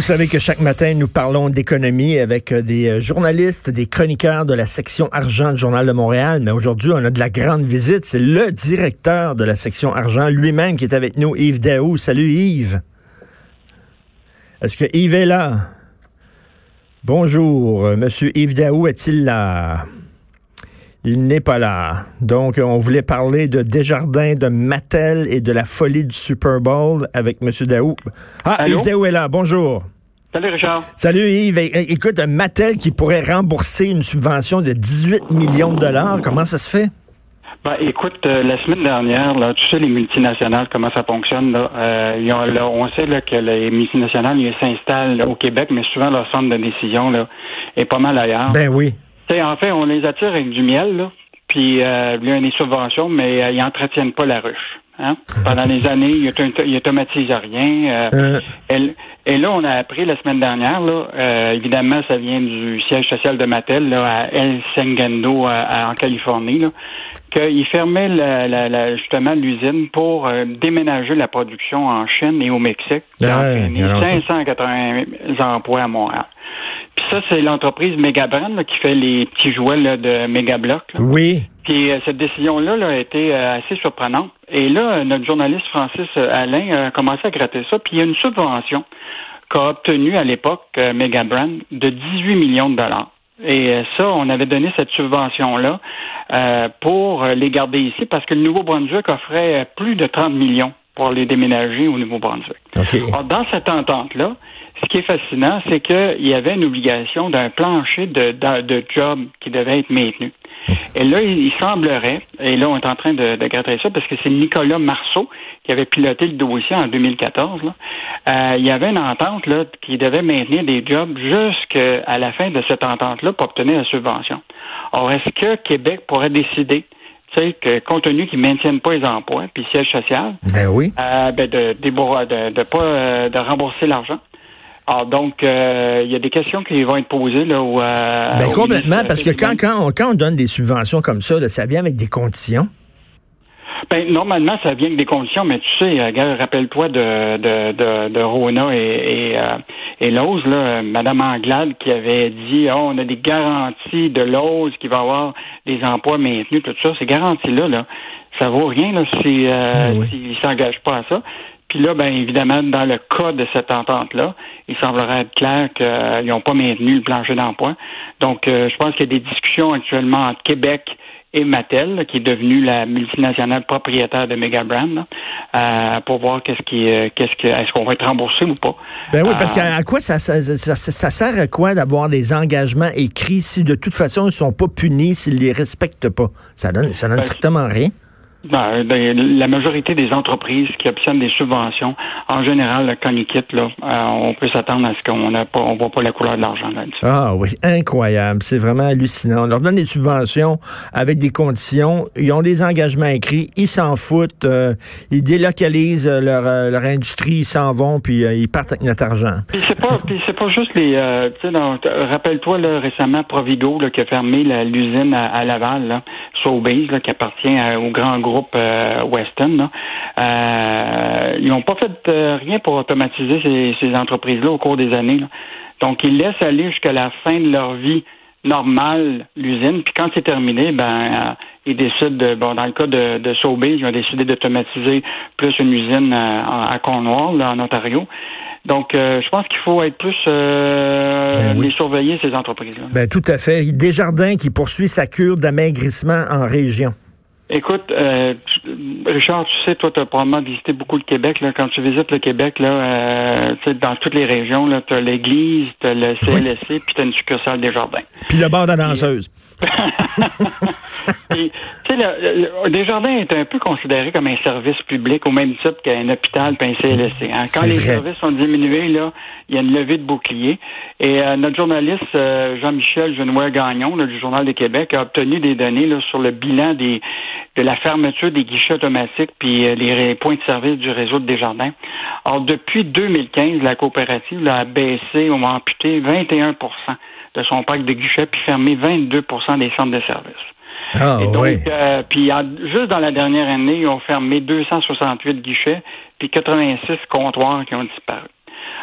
Vous savez que chaque matin, nous parlons d'économie avec euh, des euh, journalistes, des chroniqueurs de la section argent du Journal de Montréal. Mais aujourd'hui, on a de la grande visite. C'est le directeur de la section argent lui-même qui est avec nous, Yves Daou. Salut Yves. Est-ce que Yves est là? Bonjour. Euh, Monsieur Yves Daou est-il là? Il n'est pas là. Donc, on voulait parler de Desjardins, de Mattel et de la folie du Super Bowl avec M. Daou. Ah, Allô? Yves Daou est là. Bonjour. Salut Richard. Salut Yves. É- é- Écoute, Mattel qui pourrait rembourser une subvention de 18 millions de dollars, comment ça se fait? Ben, écoute, euh, la semaine dernière, là, tu sais, les multinationales, comment ça fonctionne, là, euh, ils ont- là, on sait là, que les multinationales, ils s'installent au Québec, mais souvent leur centre de décision là, est pas mal ailleurs. Ben oui. En fait, on les attire avec du miel, là, puis euh, il y a des subventions, mais euh, ils entretiennent pas la ruche. Hein? Pendant les années, ils, auto- ils automatisent rien. euh, Euh, et, et là, on a appris la semaine dernière, là, évidemment, ça vient du siège social de Mattel là, à El à- à- en Californie, qu'ils fermaient la- la- la- justement l'usine pour déménager la production en Chine et au Mexique, qui a Ah, entraîné alors ça- 580 emplois à Montréal. Puis ça, c'est l'entreprise Megabrand là, qui fait les petits jouets là, de Megablock. là. oui. Puis euh, cette décision-là là, a été euh, assez surprenante. Et là, notre journaliste Francis euh, Alain a commencé à gratter ça. Puis il y a une subvention qu'a obtenue à l'époque euh, Megabrand de 18 millions de dollars. Et ça, on avait donné cette subvention-là pour les garder ici parce que le Nouveau-Brunswick offrait plus de 30 millions pour les déménager au Nouveau-Brunswick. OK. Alors, dans cette entente-là, ce qui est fascinant, c'est qu'il y avait une obligation d'un plancher de, de, de job qui devait être maintenu. Et là, il, semblerait, et là, on est en train de, de gratter ça, parce que c'est Nicolas Marceau qui avait piloté le dossier en 2014. Là. Euh, il y avait une entente là, qui devait maintenir des jobs jusqu'à la fin de cette entente-là pour obtenir la subvention. Or, est-ce que Québec pourrait décider, tu sais, que compte tenu qu'ils ne maintiennent pas les emplois, puis siège social, Ben oui. euh, ben de, de, de pas euh, de rembourser l'argent? Alors donc euh, il y a des questions qui vont être posées là où, euh, Ben complètement, ministre parce que quand, on, quand on donne des subventions comme ça, là, ça vient avec des conditions. Ben, normalement ça vient avec des conditions, mais tu sais, euh, gars, rappelle-toi de de, de, de Rona et et, euh, et Lowe's, là, euh, Madame Anglade qui avait dit oh, on a des garanties de Lowe's qui va avoir des emplois maintenus, tout ça, ces garanties-là, là, ça vaut rien là, si euh, Ben oui. s'ils s'engagent pas à ça. Puis là, ben évidemment, dans le cas de cette entente-là, il semblerait être clair qu'ils n'ont pas maintenu le plancher d'emploi. Donc, euh, je pense qu'il y a des discussions actuellement entre Québec et Mattel, là, qui est devenue la multinationale propriétaire de Megabrand, euh, pour voir qu'est-ce qui, euh, qu'est-ce que, est-ce qu'on va être remboursé ou pas. Ben oui, parce Euh, qu'à à quoi ça, ça, ça, ça- ça sert à quoi d'avoir des engagements écrits si de toute façon ils sont pas punis s'ils les respectent pas? Ça donne, ça donne Ben, strictement rien. Ben, ben, la majorité des entreprises qui obtiennent des subventions, en général, quand ils quittent, là, euh, on peut s'attendre à ce qu'on n'a pas, on voit pas la couleur de l'argent là-dessus. Ah oui, incroyable. C'est vraiment hallucinant. On leur donne des subventions avec des conditions. Ils ont des engagements écrits. Ils s'en foutent. euh, ils délocalisent euh, leur, leur industrie. Ils s'en vont, puis euh, ils partent avec notre argent. Puis c'est pas, puis c'est pas juste les, rappelle-toi là récemment Provigo là, qui a fermé l'usine à, à Laval, là, Sobeys, là, qui appartient à- au grand groupe euh, Weston. Là. Euh, ils n'ont pas fait euh, rien pour automatiser ces, ces entreprises-là au cours des années. là. Donc ils laissent aller jusqu'à la fin de leur vie normale l'usine, puis quand c'est terminé, ben euh, ils décident, de, bon, dans le cas de, de Sobeys, ils ont décidé d'automatiser plus une usine euh, en- à Cornwall, là, en Ontario. Donc, euh, je pense qu'il faut être plus euh, Ben oui. les surveiller ces entreprises-là. Ben tout à fait. Desjardins qui poursuit sa cure d'amaigrissement en région. Écoute, euh, Richard, tu sais, toi, tu as probablement visité beaucoup le Québec. Là. Quand tu visites le Québec, là, euh, tu sais, dans toutes les régions, tu as l'église, tu as le CLSC, puis tu as une succursale des jardins. Puis le bar de la danseuse. tu sais, Desjardins est un peu considéré comme un service public au même titre qu'un hôpital puis un CLSC. Hein. Quand les services sont diminués, là, il y a une levée de bouclier. Et euh, notre journaliste Jean-Michel Genois-Gagnon, du Journal de Québec, a obtenu des données là, sur le bilan des de la fermeture des guichets automatiques puis euh, les points de service du réseau de Desjardins. Alors, depuis 2015, la coopérative a baissé ou a amputé 21% de son parc de guichets puis fermé 22% des centres de service. Ah, Et donc, euh, puis juste dans la dernière année, ils ont fermé 268 guichets puis 86 comptoirs qui ont disparu.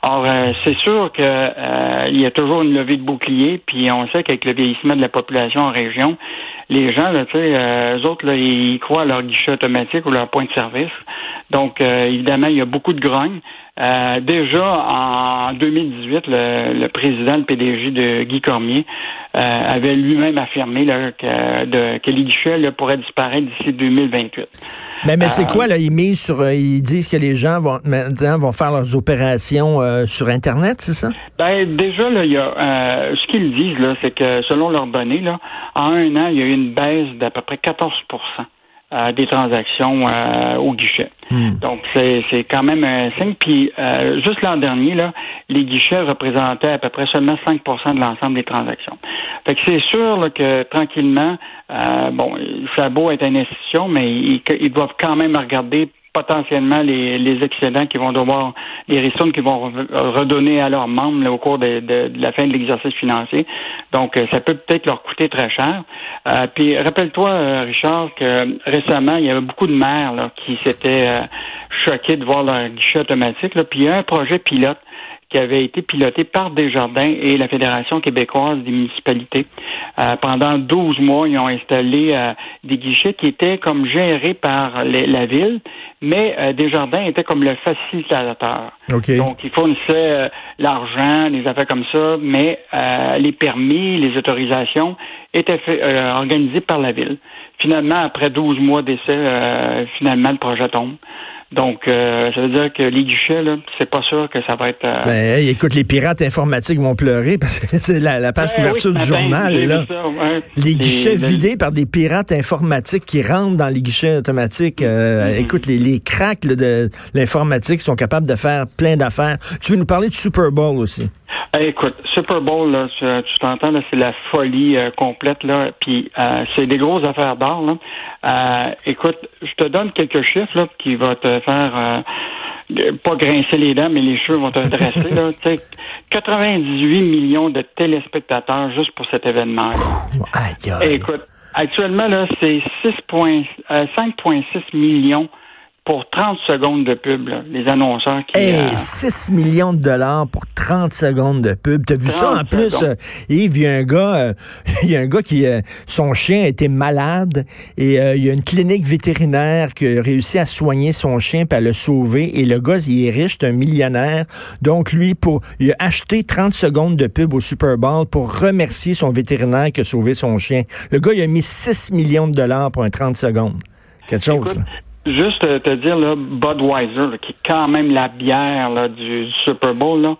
Alors, euh, c'est sûr qu'il euh, y a toujours une levée de bouclier, puis on sait qu'avec le vieillissement de la population en région, les gens, là, tu sais, euh, eux autres, là, ils croient à leur guichet automatique ou leur point de service. Donc, évidemment, il y a beaucoup de grogne. Déjà en 2018, le, le, président, le PDG de Guy Cormier, avait lui-même affirmé là, que, de, que les guichets là, pourraient disparaître d'ici 2028. Mais, mais c'est quoi, là? Ils misent sur. ils disent que les gens vont maintenant vont faire leurs opérations euh, sur Internet, c'est ça? Ben, déjà, là, il y a, euh, ce qu'ils disent, là, c'est que selon leurs données, là, en un an, il y a eu une baisse d'à peu près 14 euh, des transactions au guichet. Hmm. Donc, c'est, c'est quand même un signe. Puis, juste l'an dernier, là, les guichets représentaient à peu près seulement 5% de l'ensemble des transactions. Fait que c'est sûr là, que tranquillement, bon, ça a beau être une institution, mais ils, ils doivent quand même regarder potentiellement les, les excédents qui vont devoir, les ristournes qui vont redonner à leurs membres au cours de, de, la fin de l'exercice financier. Donc, euh, ça peut peut-être leur coûter très cher. Euh, puis, rappelle-toi, euh, Richard, que récemment, il y avait beaucoup de maires là, qui s'étaient choqués de voir leur guichet automatique. Là. Puis, il y a un projet pilote qui avait été piloté par Desjardins et la Fédération québécoise des municipalités. Euh, pendant 12 mois, ils ont installé euh, des guichets qui étaient comme gérés par la ville, mais euh, Desjardins était comme le facilitateur. Donc, ils fournissaient l'argent, les affaires comme ça, mais les permis, les autorisations étaient organisés par la ville. Finalement, après 12 mois d'essai, finalement, le projet tombe. Donc, euh, ça veut dire que les guichets, là, c'est pas sûr que ça va être. Euh... Ben, écoute, les pirates informatiques vont pleurer parce que c'est la, page ben couverture du journal là. Les guichets vidés par des pirates informatiques qui rentrent dans les guichets automatiques. Euh, mm-hmm. Écoute, les, les cracks de l'informatique sont capables de faire plein d'affaires. Tu veux nous parler du Super Bowl aussi? Écoute, Super Bowl, là, tu t'entends, c'est la folie euh, complète, là. Puis euh, c'est des grosses affaires d'or, là. Euh, écoute, je te donne quelques chiffres là, qui vont te faire pas grincer les dents, mais les cheveux vont te dresser. là. 98 millions de téléspectateurs juste pour cet événement. Écoute, actuellement, là, c'est 5,6 millions pour 30 secondes de pub, les annonceurs qui... Hey, 6 millions de dollars pour 30 secondes de pub. T'as vu ça en plus, euh, Yves, il y a un gars, euh, il y a un gars qui, euh, son chien a été malade et il y a une clinique vétérinaire qui a réussi à soigner son chien puis à le sauver et le gars, il est riche, c'est un millionnaire. Donc lui, pour, il a acheté 30 secondes de pub au Super Bowl pour remercier son vétérinaire qui a sauvé son chien. Le gars, il a mis 6 millions de dollars pour un 30 secondes. Quelque chose. Juste te dire, là, Budweiser, qui est quand même la bière là, du, Super Bowl, là,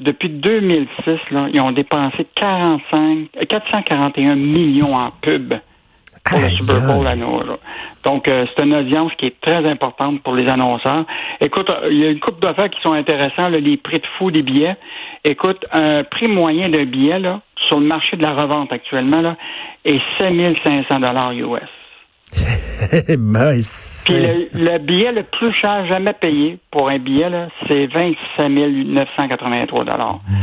depuis 2006, là, ils ont dépensé 45, 441 millions en pub pour le Super Bowl à nous. Donc, euh, c'est une audience qui est très importante pour les annonceurs. Écoute, euh, il y a une coupe d'affaires qui sont intéressantes, les prix de fou des billets. Écoute, un prix moyen d'un billet là, sur le marché de la revente actuellement là, est 7500 dollars US. ben, Puis le, billet le plus cher jamais payé pour un billet, c'est 27 983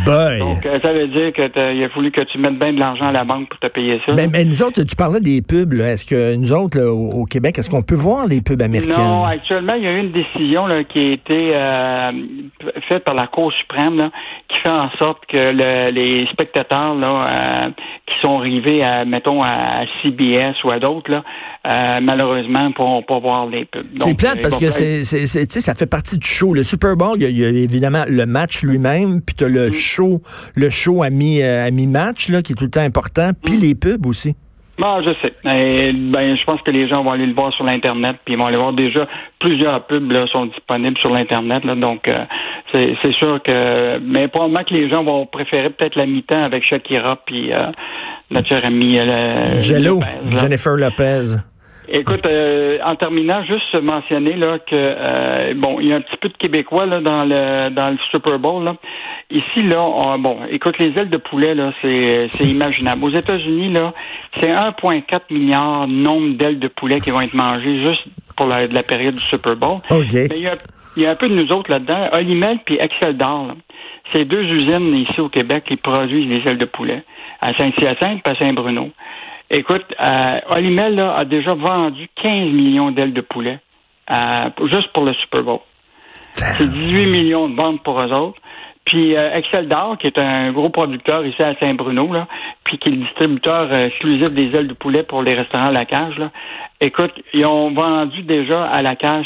ben. Donc, euh, ça veut dire qu'il a fallu que tu mettes bien de l'argent à la banque pour te payer ça. Mais, nous autres, tu parlais des pubs. Est-ce que nous autres, au, Québec, est-ce qu'on peut voir les pubs américaines? Non, actuellement, il y a eu une décision qui a été euh, faite par la Cour suprême qui fait en sorte que les spectateurs là, euh, qui sont arrivés à, mettons, à CBS ou à d'autres, là, euh, malheureusement, ne pourront pas voir les pubs. C'est plate parce que c'est, ça fait partie du show. Le Super Bowl, il y, a, évidemment le match lui-même, puis tu le mm. show, le show à mi, euh, mi-match, là, qui est tout le temps important, puis mm. les pubs aussi. Bon, je sais. Et, ben, je pense que les gens vont aller le voir sur l'Internet, puis ils vont aller voir déjà plusieurs pubs là, sont disponibles sur l'Internet. Donc, euh, c'est, sûr que... Mais probablement que les gens vont préférer peut-être la mi-temps avec Shakira, puis euh, notre cher ami... Euh, Jello, Lopez. Jennifer Lopez. Écoute, euh, en terminant, juste mentionner là que euh, bon, il y a un petit peu de Québécois là dans le dans le Super Bowl là. Ici là, on- bon, écoute, les ailes de poulet là, c'est c'est imaginable. Aux États-Unis là, c'est 1,4 milliard nombre d'ailes de poulet qui vont être mangées juste pour la, la période du Super Bowl. OK. Mais il y a, il y a un peu de nous autres là-dedans. Olimel puis Excel d'Or, c'est deux usines ici au Québec qui produisent les ailes de poulet. À Saint-Hyacinthe et à Saint-Bruno. Écoute, euh, Olimel là, a déjà vendu 15 millions d'ailes de poulet euh, juste pour le Super Bowl. C'est 18 millions de ventes pour eux autres. Puis euh, Excel d'Or, qui est un gros producteur ici à Saint-Bruno, là, puis qui est le distributeur euh, exclusif des ailes de poulet pour les restaurants à la cage, là. Écoute, ils ont vendu déjà à la cage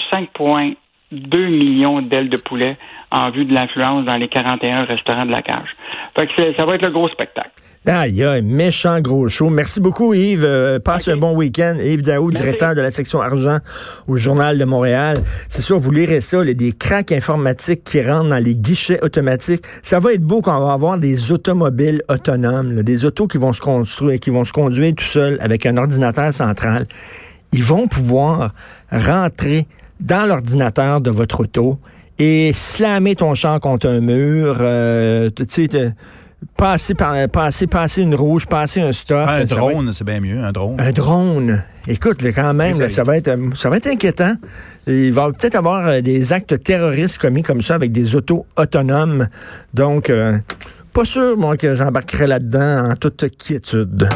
5,2 millions d'ailes de poulet en vue de l'influence dans les 41 restaurants de la cage. Fait que ça va être le gros spectacle. Aïe, aïe, méchant gros show. Merci beaucoup, Yves. Euh, passe un bon week-end. Yves Daou, directeur de la section argent au Journal de Montréal. C'est sûr, vous lirez ça, là, des cracks informatiques qui rentrent dans les guichets automatiques. Ça va être beau quand on va avoir des automobiles autonomes, là, des autos qui vont se construire, qui vont se conduire tout seuls avec un ordinateur central. Ils vont pouvoir rentrer dans l'ordinateur de votre auto et slammer ton char contre un mur, euh, tu sais, passer par passer passer une rouge, passer un stop. Ah, un drone, c'est bien mieux, un drone. un drone. Écoute, là, quand même, là, ça va être ça va être inquiétant. Il va peut-être avoir euh, des actes terroristes commis comme ça avec des autos autonomes. Donc euh, pas sûr moi que j'embarquerai là-dedans en toute quiétude.